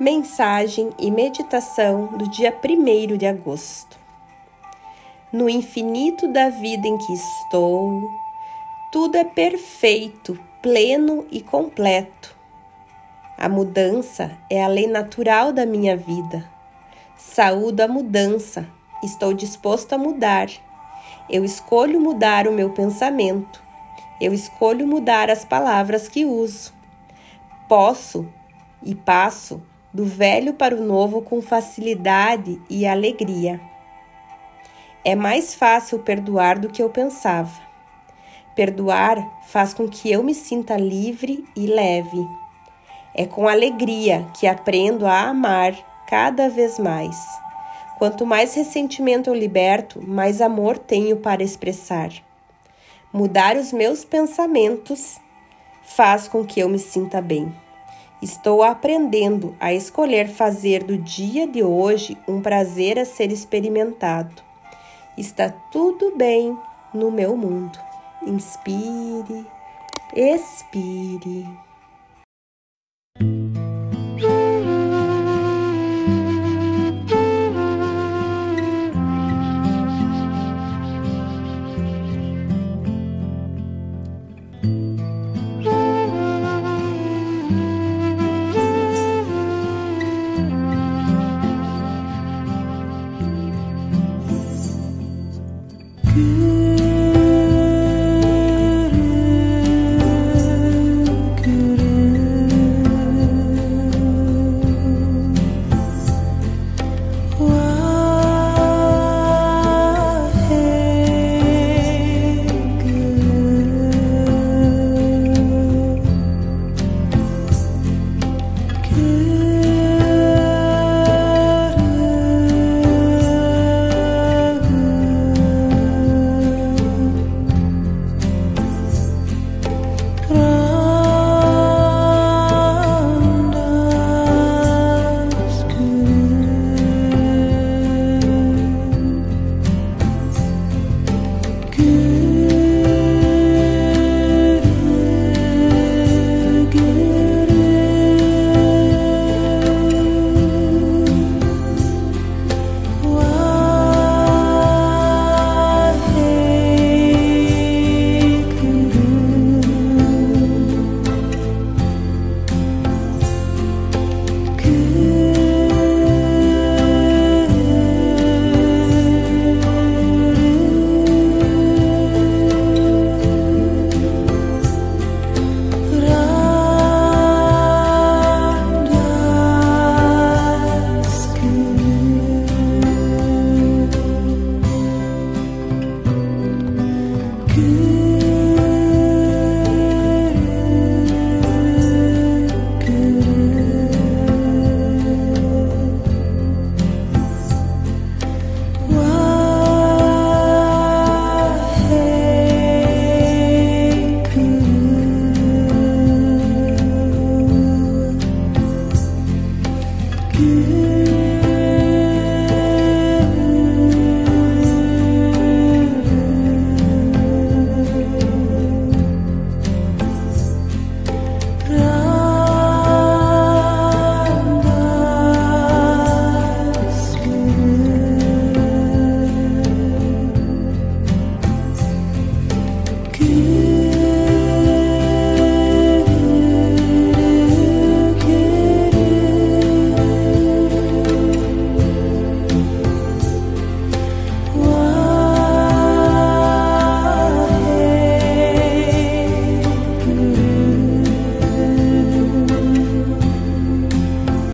Mensagem e meditação do dia 1 de agosto. No infinito da vida em que estou, tudo é perfeito, pleno e completo. A mudança é a lei natural da minha vida. Saúdo a mudança, estou disposto a mudar. Eu escolho mudar o meu pensamento. Eu escolho mudar as palavras que uso. Posso e passo do velho para o novo com facilidade e alegria. É mais fácil perdoar do que eu pensava. Perdoar faz com que eu me sinta livre e leve. É com alegria que aprendo a amar cada vez mais. Quanto mais ressentimento eu liberto, mais amor tenho para expressar. Mudar os meus pensamentos faz com que eu me sinta bem. Estou aprendendo a escolher fazer do dia de hoje um prazer a ser experimentado. Está tudo bem no meu mundo. Inspire, expire.